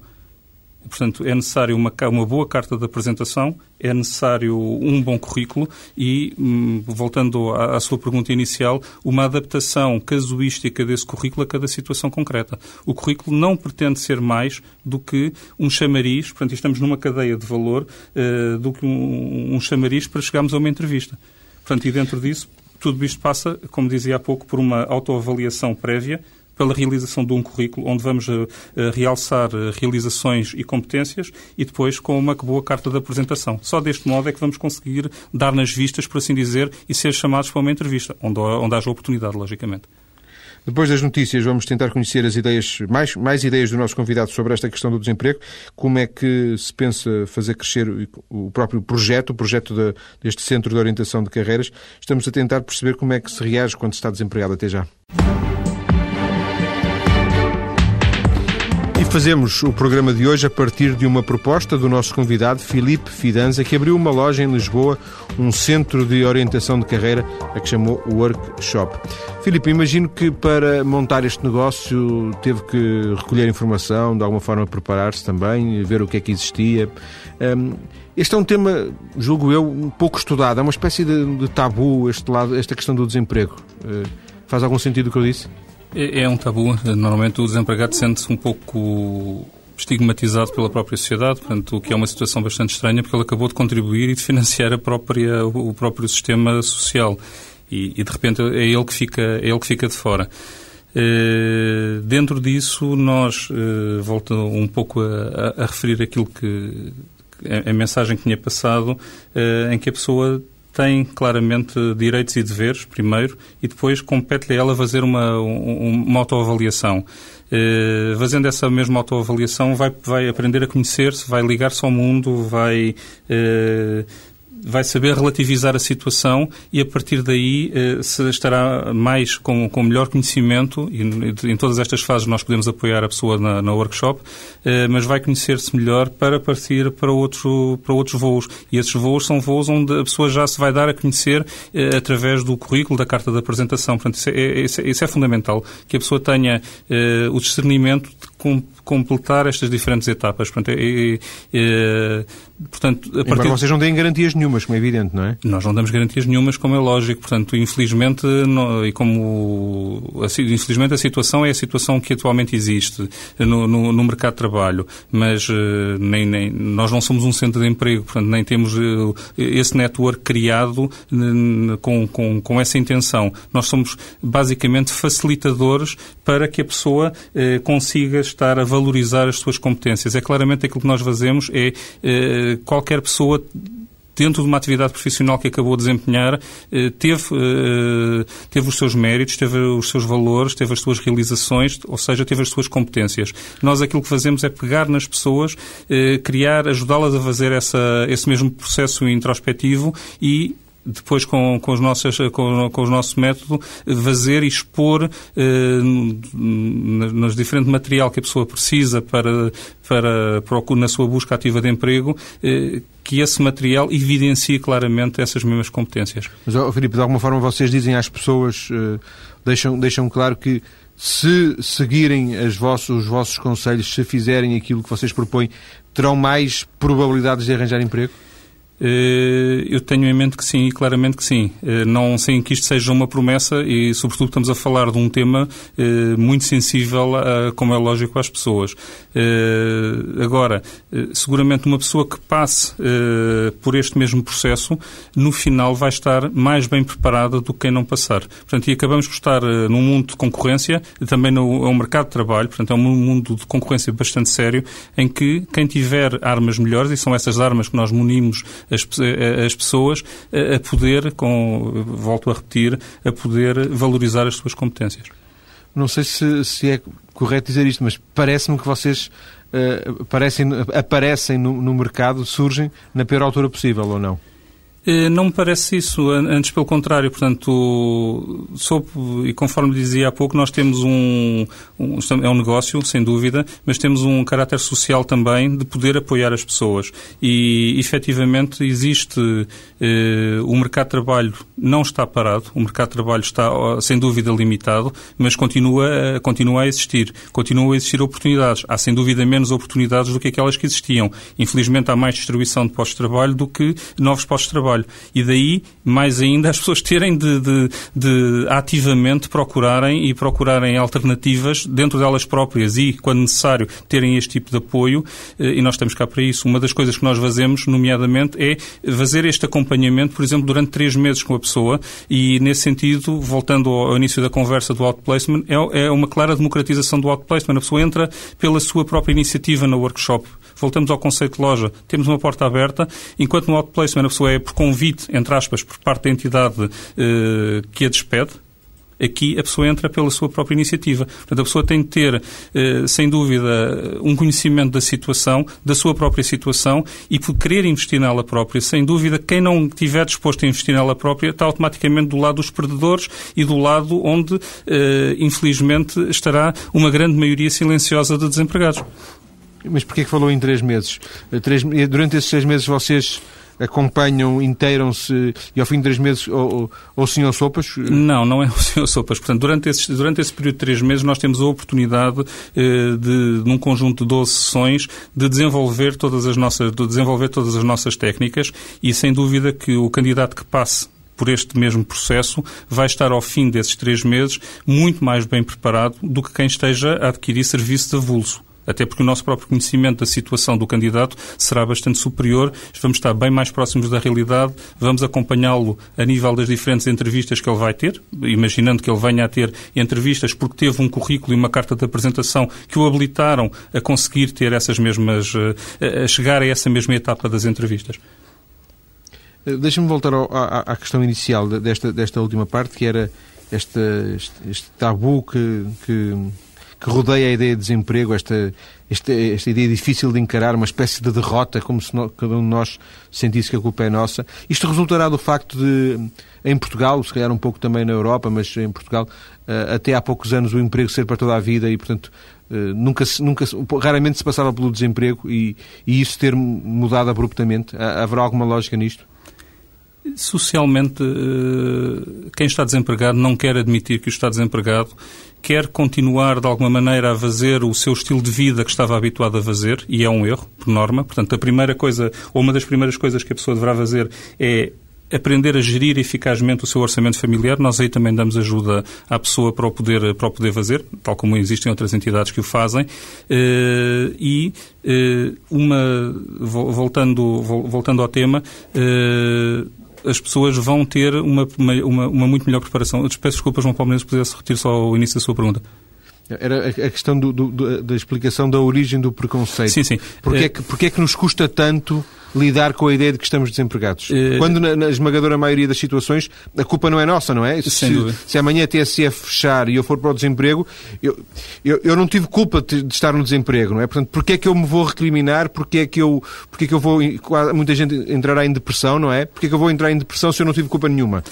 Portanto, é necessário uma, uma boa carta de apresentação, é necessário um bom currículo e, hum, voltando à, à, sua pergunta inicial, uma adaptação casuística desse currículo a cada situação concreta. O currículo não pretende ser mais do que um chamariz, portanto, estamos numa cadeia de valor, uh, do que um, um chamariz para chegarmos a uma entrevista. Portanto, e dentro disso, tudo isto passa, como dizia há pouco, por uma autoavaliação prévia pela realização de um currículo onde vamos uh, realçar uh, realizações e competências e depois com uma boa carta de apresentação. Só deste modo é que vamos conseguir dar nas vistas, por assim dizer, e ser chamados para uma entrevista, onde, onde haja oportunidade, logicamente. Depois das notícias, vamos tentar conhecer as ideias, mais, mais ideias do nosso convidado sobre esta questão do desemprego. Como é que se pensa fazer crescer o próprio projeto, o projeto de, deste Centro de Orientação de Carreiras. Estamos a tentar perceber como é que se reage quando se está desempregado até já. Fazemos o programa de hoje a partir de uma proposta do nosso convidado, Filipe Fidanza, que abriu uma loja em Lisboa, um centro de orientação de carreira, a que chamou Workshop. Filipe, imagino que para montar este negócio teve que recolher informação, de alguma forma preparar-se também, ver o que é que existia. Hum, este é um tema, julgo eu, um pouco estudado. É uma espécie de, tabu este lado, esta questão do desemprego. Eh, faz algum sentido o que eu disse? É, é um tabu. Normalmente o desempregado sente-se um pouco estigmatizado pela própria sociedade, portanto, o que é uma situação bastante estranha, porque ele acabou de contribuir e de financiar a própria, o próprio sistema social. E, e de repente é ele que fica, é ele que fica de fora. Uh, dentro disso, nós, uh, volto um pouco a, a, a referir aquilo que, a, a, mensagem que tinha passado, uh, em que a pessoa tem claramente direitos e deveres, primeiro, e depois compete-lhe a ela fazer uma, uma autoavaliação. Uh, fazendo essa mesma autoavaliação, vai, vai aprender a conhecer-se, vai ligar-se ao mundo, vai uh, vai saber relativizar a situação e a partir daí eh, se estará mais com, com melhor conhecimento e em todas estas fases nós podemos apoiar a pessoa na, na workshop, eh, mas vai conhecer-se melhor para partir para outros, para outros voos. E esses voos são voos onde a pessoa já se vai dar a conhecer eh, através do currículo, da carta de apresentação. Portanto, isso é, é, isso é fundamental, que a pessoa tenha o discernimento de completar estas diferentes etapas. Portanto, é, é, Portanto, a partir... vocês não deem garantias nenhumas, como é evidente, não é? Nós não damos garantias nenhumas, como é lógico. Portanto, infelizmente, não, e como infelizmente a situação é a situação que atualmente existe no, no, no mercado de trabalho, mas uh, nem, nem, nós não somos um centro de emprego, portanto, nem temos uh, esse network criado uh, com, com, com essa intenção. Nós somos basicamente facilitadores para que a pessoa consiga estar a valorizar as suas competências. É claramente aquilo que nós fazemos é qualquer pessoa dentro de uma atividade profissional que acabou de desempenhar, eh, teve, eh, teve os seus méritos, teve os seus valores, teve as suas realizações, ou seja, teve as suas competências. Nós aquilo que fazemos é pegar nas pessoas, eh, criar, ajudá-las a fazer essa, esse mesmo processo introspectivo e depois com, com, os nossos, com, com o nosso método, fazer e expor eh, nos diferentes material que a pessoa precisa para, para, para na sua busca ativa de emprego, eh, que esse material evidencie claramente essas mesmas competências. Mas, oh, Filipe, de alguma forma vocês dizem às pessoas, eh, deixam, deixam claro que se seguirem vossos, os vossos conselhos, se fizerem aquilo que vocês propõem, terão mais probabilidades de arranjar emprego? Eh, eu tenho em mente que sim, e claramente que sim. Eh, não sem que isto seja uma promessa e, sobretudo, estamos a falar de um tema eh, muito sensível, como é lógico, às pessoas. Agora, seguramente uma pessoa que passe por este mesmo processo, no final vai estar mais bem preparada do que quem não passar. Portanto, e acabamos por estar num mundo de concorrência, também no, é um mercado de trabalho, portanto, é um mundo de concorrência bastante sério, em que quem tiver armas melhores, e são essas armas que nós munimos as, as pessoas a poder, com, volto a repetir, a poder valorizar as suas competências. Não sei se, se é correto dizer isto, mas parece-me que vocês uh, parecem, aparecem no, no mercado, surgem na pior altura possível, ou não? Eh, não me parece isso, antes pelo contrário, portanto, e conforme dizia há pouco, nós temos um, um, é um negócio, sem dúvida, mas temos um caráter social também de poder apoiar as pessoas e, efetivamente, existe, eh, o mercado de trabalho não está parado, o mercado de trabalho está, sem dúvida, limitado, mas continua, continua a existir, continuam a existir oportunidades. Há, sem dúvida, menos oportunidades do que aquelas que existiam. Infelizmente, há mais distribuição de postos de trabalho do que novos postos de trabalho trabalho. E daí, mais ainda, as pessoas terem de, de, de ativamente procurarem e procurarem alternativas dentro delas próprias e, quando necessário, terem este tipo de apoio. Eh, e nós estamos cá para isso. Uma das coisas que nós fazemos, nomeadamente, é fazer este acompanhamento, por exemplo, durante três meses com a pessoa e, nesse sentido, voltando ao início da conversa do outplacement, é, é uma clara democratização do outplacement. A pessoa entra pela sua própria iniciativa no workshop. Voltamos ao conceito de loja. Temos uma porta aberta, enquanto no outplacement a pessoa é por convite, entre aspas, por parte da entidade eh, que a despede, aqui a pessoa entra pela sua própria iniciativa. Portanto, a pessoa tem de ter, eh, sem dúvida, um conhecimento da situação, da sua própria situação e por querer investir nela própria. Sem dúvida, quem não estiver disposto a investir nela própria está automaticamente do lado dos perdedores e do lado onde, eh, infelizmente, estará uma grande maioria silenciosa de desempregados. Mas porquê que falou em três meses? Três, durante esses seis meses vocês acompanham, inteiram-se e ao fim de três meses ou, o senhor Sopas? Não, não é o senhor Sopas. Portanto, durante esse, durante esse período de três meses nós temos a oportunidade eh, de, num conjunto de 12 sessões, de desenvolver todas as nossas, de desenvolver todas as nossas técnicas e sem dúvida que o candidato que passe por este mesmo processo, vai estar ao fim desses três meses muito mais bem preparado do que quem esteja a adquirir serviço de avulso até porque o nosso próprio conhecimento da situação do candidato será bastante superior, vamos estar bem mais próximos da realidade, vamos acompanhá-lo a nível das diferentes entrevistas que ele vai ter, imaginando que ele venha a ter entrevistas porque teve um currículo e uma carta de apresentação que o habilitaram a conseguir ter essas mesmas, eh, a chegar a essa mesma etapa das entrevistas. Eh, deixa-me voltar ao, à, à, questão inicial desta, desta última parte, que era este, este, este tabu que, que que rodeia a ideia de desemprego, esta, esta, esta ideia difícil de encarar, uma espécie de derrota, como se no, cada um de nós sentisse que a culpa é nossa. Isto resultará do facto de, em Portugal, se calhar um pouco também na Europa, mas em Portugal, eh, até há poucos anos o emprego ser para toda a vida e, portanto, eh, nunca, nunca, raramente se passava pelo desemprego e, e isso ter mudado abruptamente. Haverá alguma lógica nisto? Socialmente, eh, quem está desempregado não quer admitir que está desempregado quer continuar de alguma maneira a fazer o seu estilo de vida que estava habituado a fazer, e é um erro, por norma. Portanto, a primeira coisa, ou uma das primeiras coisas que a pessoa deverá fazer é aprender a gerir eficazmente o seu orçamento familiar. Nós aí também damos ajuda à pessoa para o poder, para o poder fazer, tal como existem outras entidades que o fazem. Eh, e eh, uma, voltando, voltando ao tema, eh, as pessoas vão ter uma, uma, uma muito melhor preparação. Peço desculpas, João Palmeiras, se pudesse repetir só o início da sua pergunta. Era a questão do, do, da explicação da origem do preconceito. Sim, sim. Porquê é que, porquê é que nos custa tanto lidar com a ideia de que estamos desempregados? Uh... Quando, na, na, esmagadora maioria das situações, a culpa não é nossa, não é? Se, se amanhã a TSF fechar e eu for para o desemprego, eu, eu, eu não tive culpa de, de, estar no desemprego, não é? Portanto, porquê é que eu me vou recriminar? Porquê é que eu, porquê é que eu vou... Muita gente entrará em depressão, não é? Porquê é que eu vou entrar em depressão se eu não tive culpa nenhuma?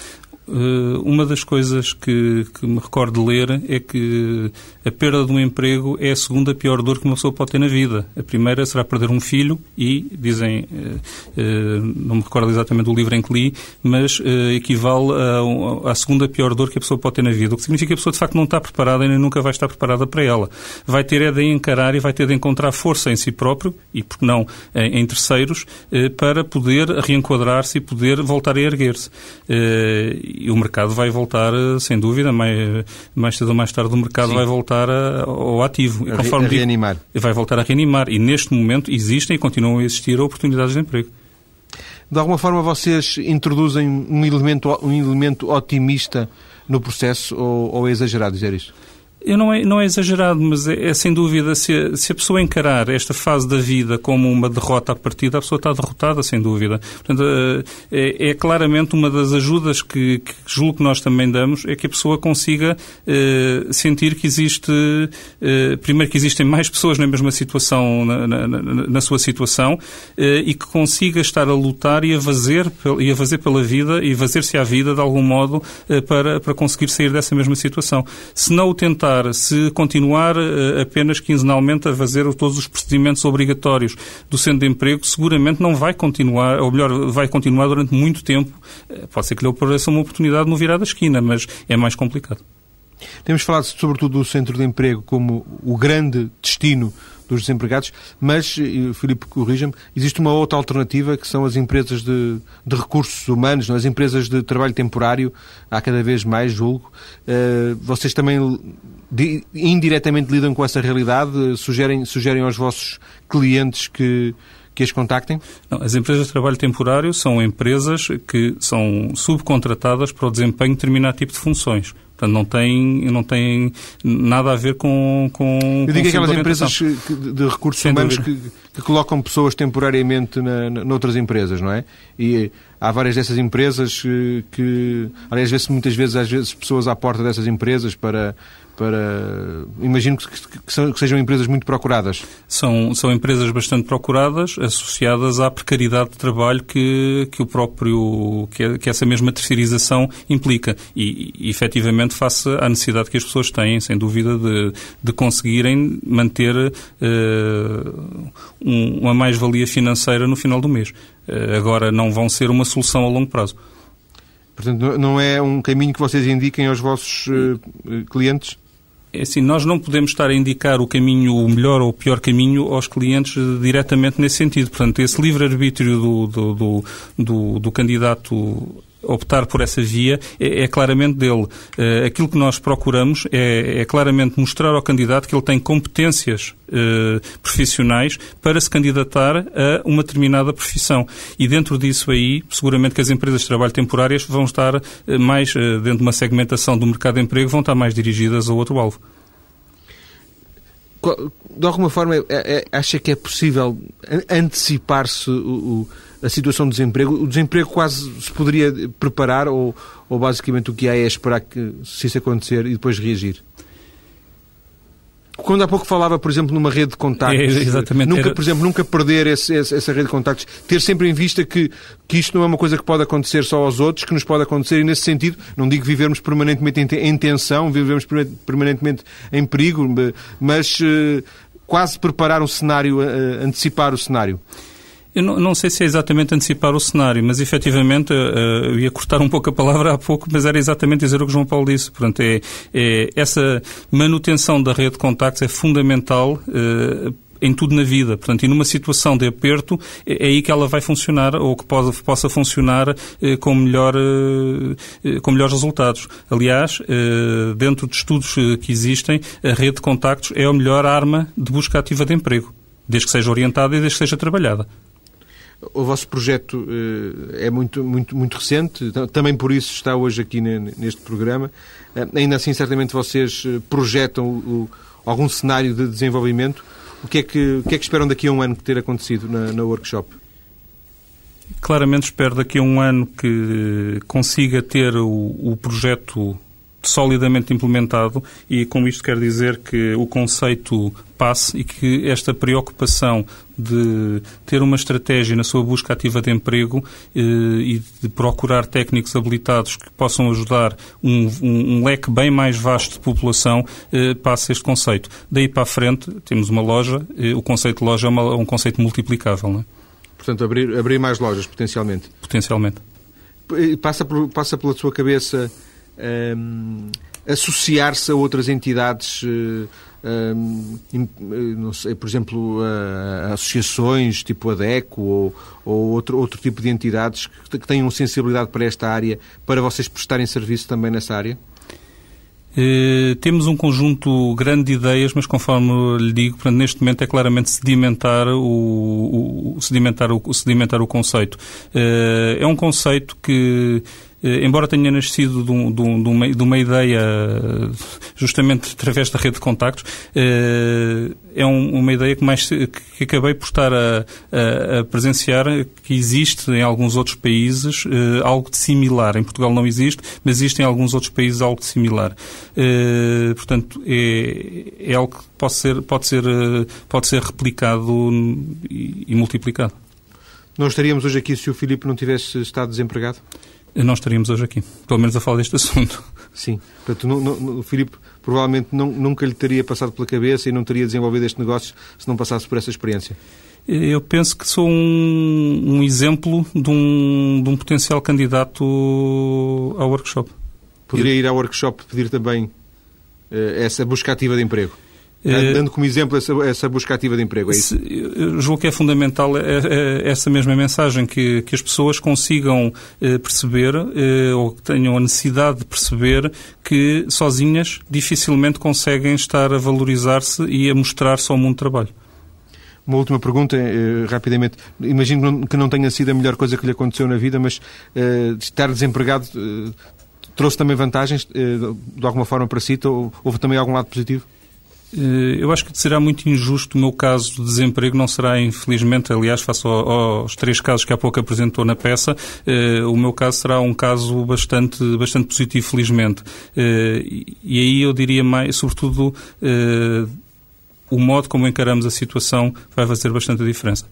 Eh, uma das coisas que, que, me recordo de ler é que a perda de um emprego é a segunda pior dor que uma pessoa pode ter na vida. A primeira será perder um filho e, dizem, eh, eh, não me recordo exatamente do livro em que li, mas equivale à segunda pior dor que a pessoa pode ter na vida. O que significa que a pessoa, de facto, não está preparada e nem nunca vai estar preparada para ela. Vai ter é de encarar e vai ter de encontrar força em si próprio e, porque não, em terceiros, para poder reenquadrar-se e poder voltar a erguer-se e o mercado vai voltar, eh, sem dúvida, mais, mais cedo ou mais tarde o mercado Sim. vai voltar a, ao ativo. A, conforme a reanimar. Digo, vai voltar a reanimar. E neste momento existem e continuam a existir oportunidades de emprego. De alguma forma vocês introduzem um elemento, um elemento otimista no processo ou, ou é exagerado dizer isto? Eu não é, não é exagerado, mas é, é sem dúvida, se a, se a, pessoa encarar esta fase da vida como uma derrota à partida, a pessoa está derrotada, sem dúvida. Portanto, eh, é, é claramente uma das ajudas que, que, julgo que nós também damos, é que a pessoa consiga eh, sentir que existe, eh, primeiro que existem mais pessoas na mesma situação, na, na, na sua situação, e que consiga estar a lutar e a fazer, e a fazer pela vida e fazer-se à vida de algum modo para, para conseguir sair dessa mesma situação. Se não o tentar se continuar eh, apenas quinzenalmente a fazer todos os procedimentos obrigatórios do centro de emprego, seguramente não vai continuar, ou melhor, vai continuar durante muito tempo. Eh, pode ser que lhe apareça uma oportunidade no virar da esquina, mas é mais complicado. Temos falado sobretudo do centro de emprego como o grande destino dos desempregados, mas, Filipe, corrija-me, existe uma outra alternativa que são as empresas de, de recursos humanos, não? as empresas de trabalho temporário, há cada vez mais, julgo. Uh, vocês também de, indiretamente lidam com essa realidade? Sugerem, sugerem aos vossos clientes que, que as contactem? Não, as empresas de trabalho temporário são empresas que são subcontratadas para o desempenho de determinado tipo de funções. Portanto, não tem, não tem nada a ver com. com Eu digo aquelas empresas de recursos Sem humanos que, que, colocam pessoas temporariamente na, na, noutras empresas, não é? E há várias dessas empresas que. Aliás, vê-se muitas vezes, às vezes, pessoas à porta dessas empresas para para. Imagino que, que, que, sejam empresas muito procuradas. São, são empresas bastante procuradas, associadas à precariedade de trabalho que, que o próprio. que, que essa mesma terceirização implica. E, e efetivamente, face à necessidade que as pessoas têm, sem dúvida, de, de conseguirem manter uh, um, uma mais-valia financeira no final do mês. Uh, agora, não vão ser uma solução a longo prazo. Portanto, não é um caminho que vocês indiquem aos vossos uh, clientes? É assim, nós não podemos estar a indicar o caminho, o melhor ou o pior caminho aos clientes diretamente nesse sentido. Portanto, esse livre-arbítrio do, do, do, do, do candidato optar por essa via é, é claramente dele. Uh, aquilo que nós procuramos é, é, claramente mostrar ao candidato que ele tem competências uh, profissionais para se candidatar a uma determinada profissão. E dentro disso aí, seguramente que as empresas de trabalho temporárias vão estar uh, mais, dentro de uma segmentação do mercado de emprego, vão estar mais dirigidas ao outro alvo. De alguma forma, é, é, acha que é possível antecipar-se o, o a situação de desemprego. O desemprego quase se poderia preparar ou, ou basicamente o que há é esperar que se isso acontecer e depois reagir? Quando há pouco falava, por exemplo, numa rede de contactos, é, exatamente, nunca, era... por exemplo, nunca perder esse, essa rede de contactos, ter sempre em vista que, que isto não é uma coisa que pode acontecer só aos outros, que nos pode acontecer e nesse sentido, não digo vivermos permanentemente em tensão, vivermos permanentemente em perigo, mas uh, quase preparar um cenário, uh, antecipar o cenário. Eu não, não, sei se é exatamente antecipar o cenário, mas efetivamente, uh, eu ia cortar um pouco a palavra há pouco, mas era exatamente dizer o que João Paulo disse. Portanto, é, é essa manutenção da rede de contactos é fundamental uh, em tudo na vida. Portanto, e numa situação de aperto, é, é aí que ela vai funcionar ou que pode, possa funcionar eh, com, melhor, eh, com melhores resultados. Aliás, eh, dentro de estudos que existem, a rede de contactos é a melhor arma de busca ativa de emprego, desde que seja orientada e desde que seja trabalhada. O vosso projeto é muito, muito, muito recente, também por isso está hoje aqui neste programa. Ainda assim, certamente vocês projetam algum cenário de desenvolvimento. O que é que, o que, é que esperam daqui a um ano ter acontecido na, na workshop? Claramente espero daqui a um ano que consiga ter o, o projeto solidamente implementado e com isto quer dizer que o conceito passe e que esta preocupação de ter uma estratégia na sua busca ativa de emprego eh, e de procurar técnicos habilitados que possam ajudar um, um, um leque bem mais vasto de população eh, passe este conceito. Daí para a frente temos uma loja, eh, o conceito de loja é uma, um conceito multiplicável. Não é? Portanto, abrir, abrir mais lojas, potencialmente. Potencialmente. Passa, por, passa pela sua cabeça um, associar-se a outras entidades, um, não sei, por exemplo, a, associações tipo a DECO ou, ou outro, outro tipo de entidades que, tenham sensibilidade para esta área, para vocês prestarem serviço também nessa área? Uh, temos um conjunto grande de ideias, mas conforme lhe digo, portanto, neste momento é claramente sedimentar o, o sedimentar, o, sedimentar o conceito. Uh, é um conceito que eh, embora tenha nascido de, um, de, um, de, uma, de, uma, ideia justamente através da rede de contactos, eh, é um, uma ideia que, mais, que acabei por estar a, a, a, presenciar que existe em alguns outros países eh, algo de similar. Em Portugal não existe, mas existe em alguns outros países algo de similar. Portanto, é, é algo que pode ser, pode ser, pode ser replicado e, e multiplicado. Não estaríamos hoje aqui se o Filipe não tivesse estado desempregado? Não estaríamos hoje aqui, pelo menos a falar deste assunto. Sim, portanto, não, não, o Filipe provavelmente não, nunca lhe teria passado pela cabeça e não teria desenvolvido este negócio se não passasse por essa experiência. Eu penso que sou um, um exemplo de um, de um, potencial candidato ao workshop. Poderia ir ao workshop pedir também uh, essa busca ativa de emprego? Eh, dando como exemplo essa, essa busca ativa de emprego, é isso? Eu julgo que é fundamental é, é, essa mesma mensagem, que, que as pessoas consigam eh, perceber eh, ou que tenham a necessidade de perceber que sozinhas dificilmente conseguem estar a valorizar-se e a mostrar-se ao mundo do trabalho. Uma última pergunta, rapidamente. Imagino que não tenha sido a melhor coisa que lhe aconteceu na vida, mas estar desempregado trouxe também vantagens, de alguma forma, para si? Houve também algum lado positivo? Eh, eu acho que será muito injusto o meu caso de desemprego, não será, infelizmente, aliás, face aos três casos que há pouco apresentou na peça, eh, o meu caso será um caso bastante, bastante positivo, felizmente. Eh, e aí eu diria mais, sobretudo, o modo como encaramos a situação vai fazer bastante diferença.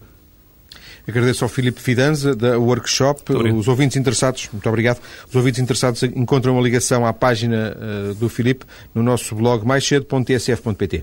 Agradeço ao Filipe Fidanza, da Workshop. Os ouvintes interessados, muito obrigado. Os ouvintes interessados encontram uma ligação à página uh, do Filipe no nosso blog maiscedo.tsf.pt.